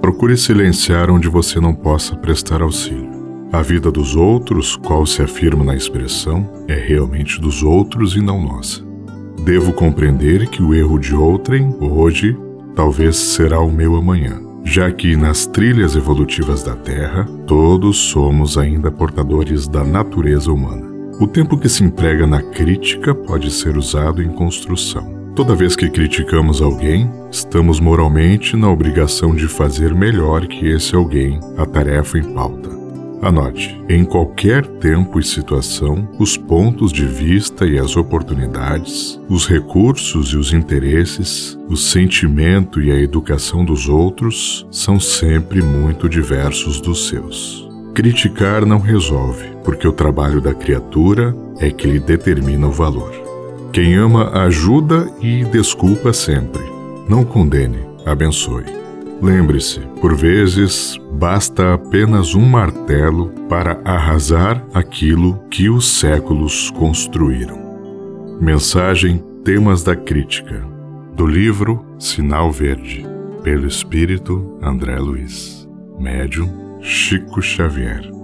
Procure silenciar onde você não possa prestar auxílio. A vida dos outros, qual se afirma na expressão, é realmente dos outros e não nossa. Devo compreender que o erro de outrem, hoje, talvez será o meu amanhã, já que nas trilhas evolutivas da Terra, todos somos ainda portadores da natureza humana. O tempo que se emprega na crítica pode ser usado em construção. Toda vez que criticamos alguém, estamos moralmente na obrigação de fazer melhor que esse alguém a tarefa em pauta. Anote: em qualquer tempo e situação, os pontos de vista e as oportunidades, os recursos e os interesses, o sentimento e a educação dos outros são sempre muito diversos dos seus. Criticar não resolve, porque o trabalho da criatura é que lhe determina o valor. Quem ama ajuda e desculpa sempre. Não condene, abençoe. Lembre-se, por vezes basta apenas um martelo para arrasar aquilo que os séculos construíram. Mensagem Temas da Crítica, do livro Sinal Verde, pelo espírito André Luiz, médium Chico Xavier.